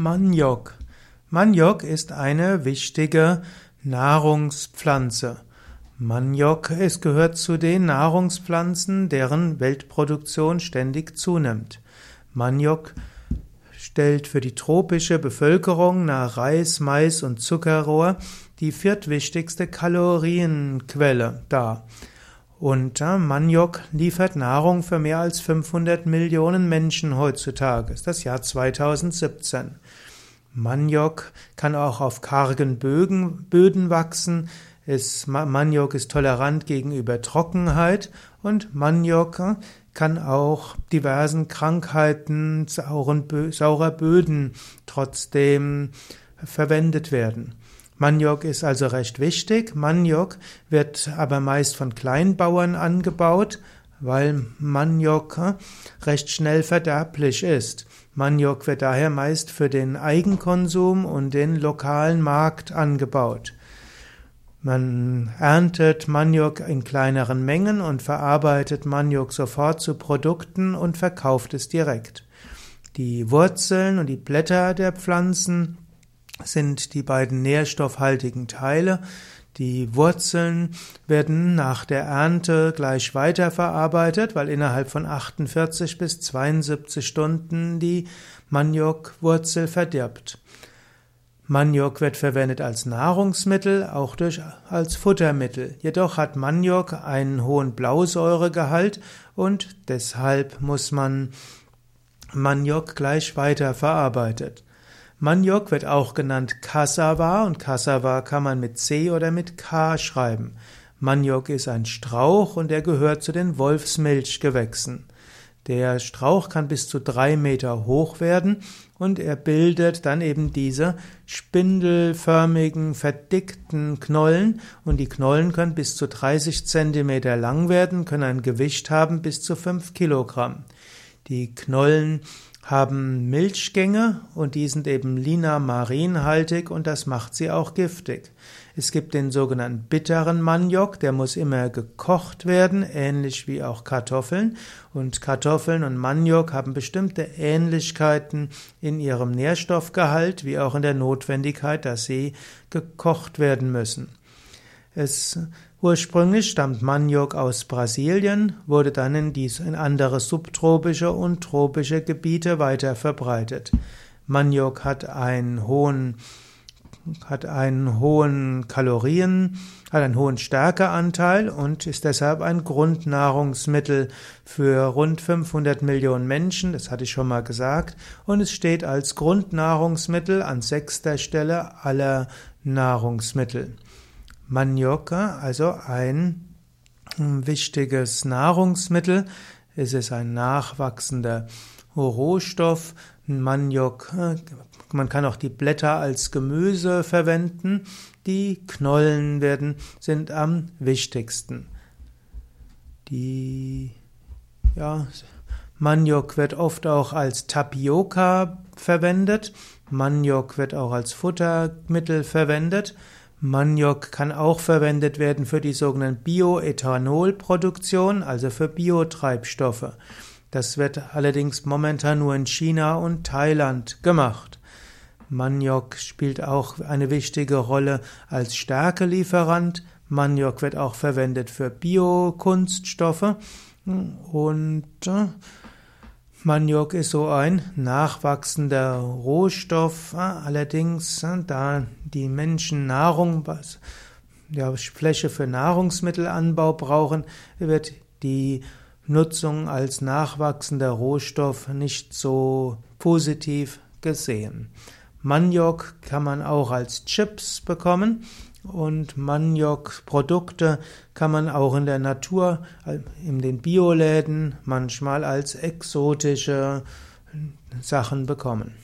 Maniok. Maniok ist eine wichtige Nahrungspflanze. Maniok es gehört zu den Nahrungspflanzen, deren Weltproduktion ständig zunimmt. Maniok stellt für die tropische Bevölkerung nach Reis, Mais und Zuckerrohr die viertwichtigste Kalorienquelle dar. Und äh, Maniok liefert Nahrung für mehr als 500 Millionen Menschen heutzutage. Das ist das Jahr 2017. Maniok kann auch auf kargen Bögen, Böden wachsen. Es, Maniok ist tolerant gegenüber Trockenheit und Maniok äh, kann auch diversen Krankheiten sauren, saurer Böden trotzdem verwendet werden. Maniok ist also recht wichtig. Maniok wird aber meist von Kleinbauern angebaut, weil Maniok recht schnell verderblich ist. Maniok wird daher meist für den Eigenkonsum und den lokalen Markt angebaut. Man erntet Maniok in kleineren Mengen und verarbeitet Maniok sofort zu Produkten und verkauft es direkt. Die Wurzeln und die Blätter der Pflanzen sind die beiden nährstoffhaltigen Teile. Die Wurzeln werden nach der Ernte gleich weiterverarbeitet, weil innerhalb von 48 bis 72 Stunden die Maniokwurzel verdirbt. Maniok wird verwendet als Nahrungsmittel, auch durch, als Futtermittel. Jedoch hat Maniok einen hohen Blausäuregehalt und deshalb muss man Maniok gleich weiterverarbeitet. Maniok wird auch genannt Cassava und Cassava kann man mit C oder mit K schreiben. Maniok ist ein Strauch und er gehört zu den Wolfsmilchgewächsen. Der Strauch kann bis zu drei Meter hoch werden und er bildet dann eben diese spindelförmigen, verdickten Knollen und die Knollen können bis zu 30 Zentimeter lang werden, können ein Gewicht haben bis zu fünf Kilogramm. Die Knollen haben Milchgänge und die sind eben linamarinhaltig und das macht sie auch giftig. Es gibt den sogenannten bitteren Maniok, der muss immer gekocht werden, ähnlich wie auch Kartoffeln. Und Kartoffeln und Maniok haben bestimmte Ähnlichkeiten in ihrem Nährstoffgehalt, wie auch in der Notwendigkeit, dass sie gekocht werden müssen. Es Ursprünglich stammt Maniok aus Brasilien, wurde dann in, dies, in andere subtropische und tropische Gebiete weiter verbreitet. Maniok hat einen hohen, hat einen hohen Kalorien, hat einen hohen Stärkeanteil und ist deshalb ein Grundnahrungsmittel für rund 500 Millionen Menschen, das hatte ich schon mal gesagt, und es steht als Grundnahrungsmittel an sechster Stelle aller Nahrungsmittel. Manioka, also ein wichtiges Nahrungsmittel. Es ist ein nachwachsender Rohstoff. Maniok, man kann auch die Blätter als Gemüse verwenden. Die Knollen werden, sind am wichtigsten. Die, ja, Maniok wird oft auch als Tapioca verwendet. Maniok wird auch als Futtermittel verwendet. Maniok kann auch verwendet werden für die sogenannte Bioethanolproduktion, also für Biotreibstoffe. Das wird allerdings momentan nur in China und Thailand gemacht. Maniok spielt auch eine wichtige Rolle als Stärkelieferant. Maniok wird auch verwendet für Biokunststoffe und äh, Maniok ist so ein nachwachsender Rohstoff, allerdings, da die Menschen Nahrung, ja, Fläche für Nahrungsmittelanbau brauchen, wird die Nutzung als nachwachsender Rohstoff nicht so positiv gesehen. Maniok kann man auch als Chips bekommen und Maniok-Produkte kann man auch in der Natur, in den Bioläden manchmal als exotische Sachen bekommen.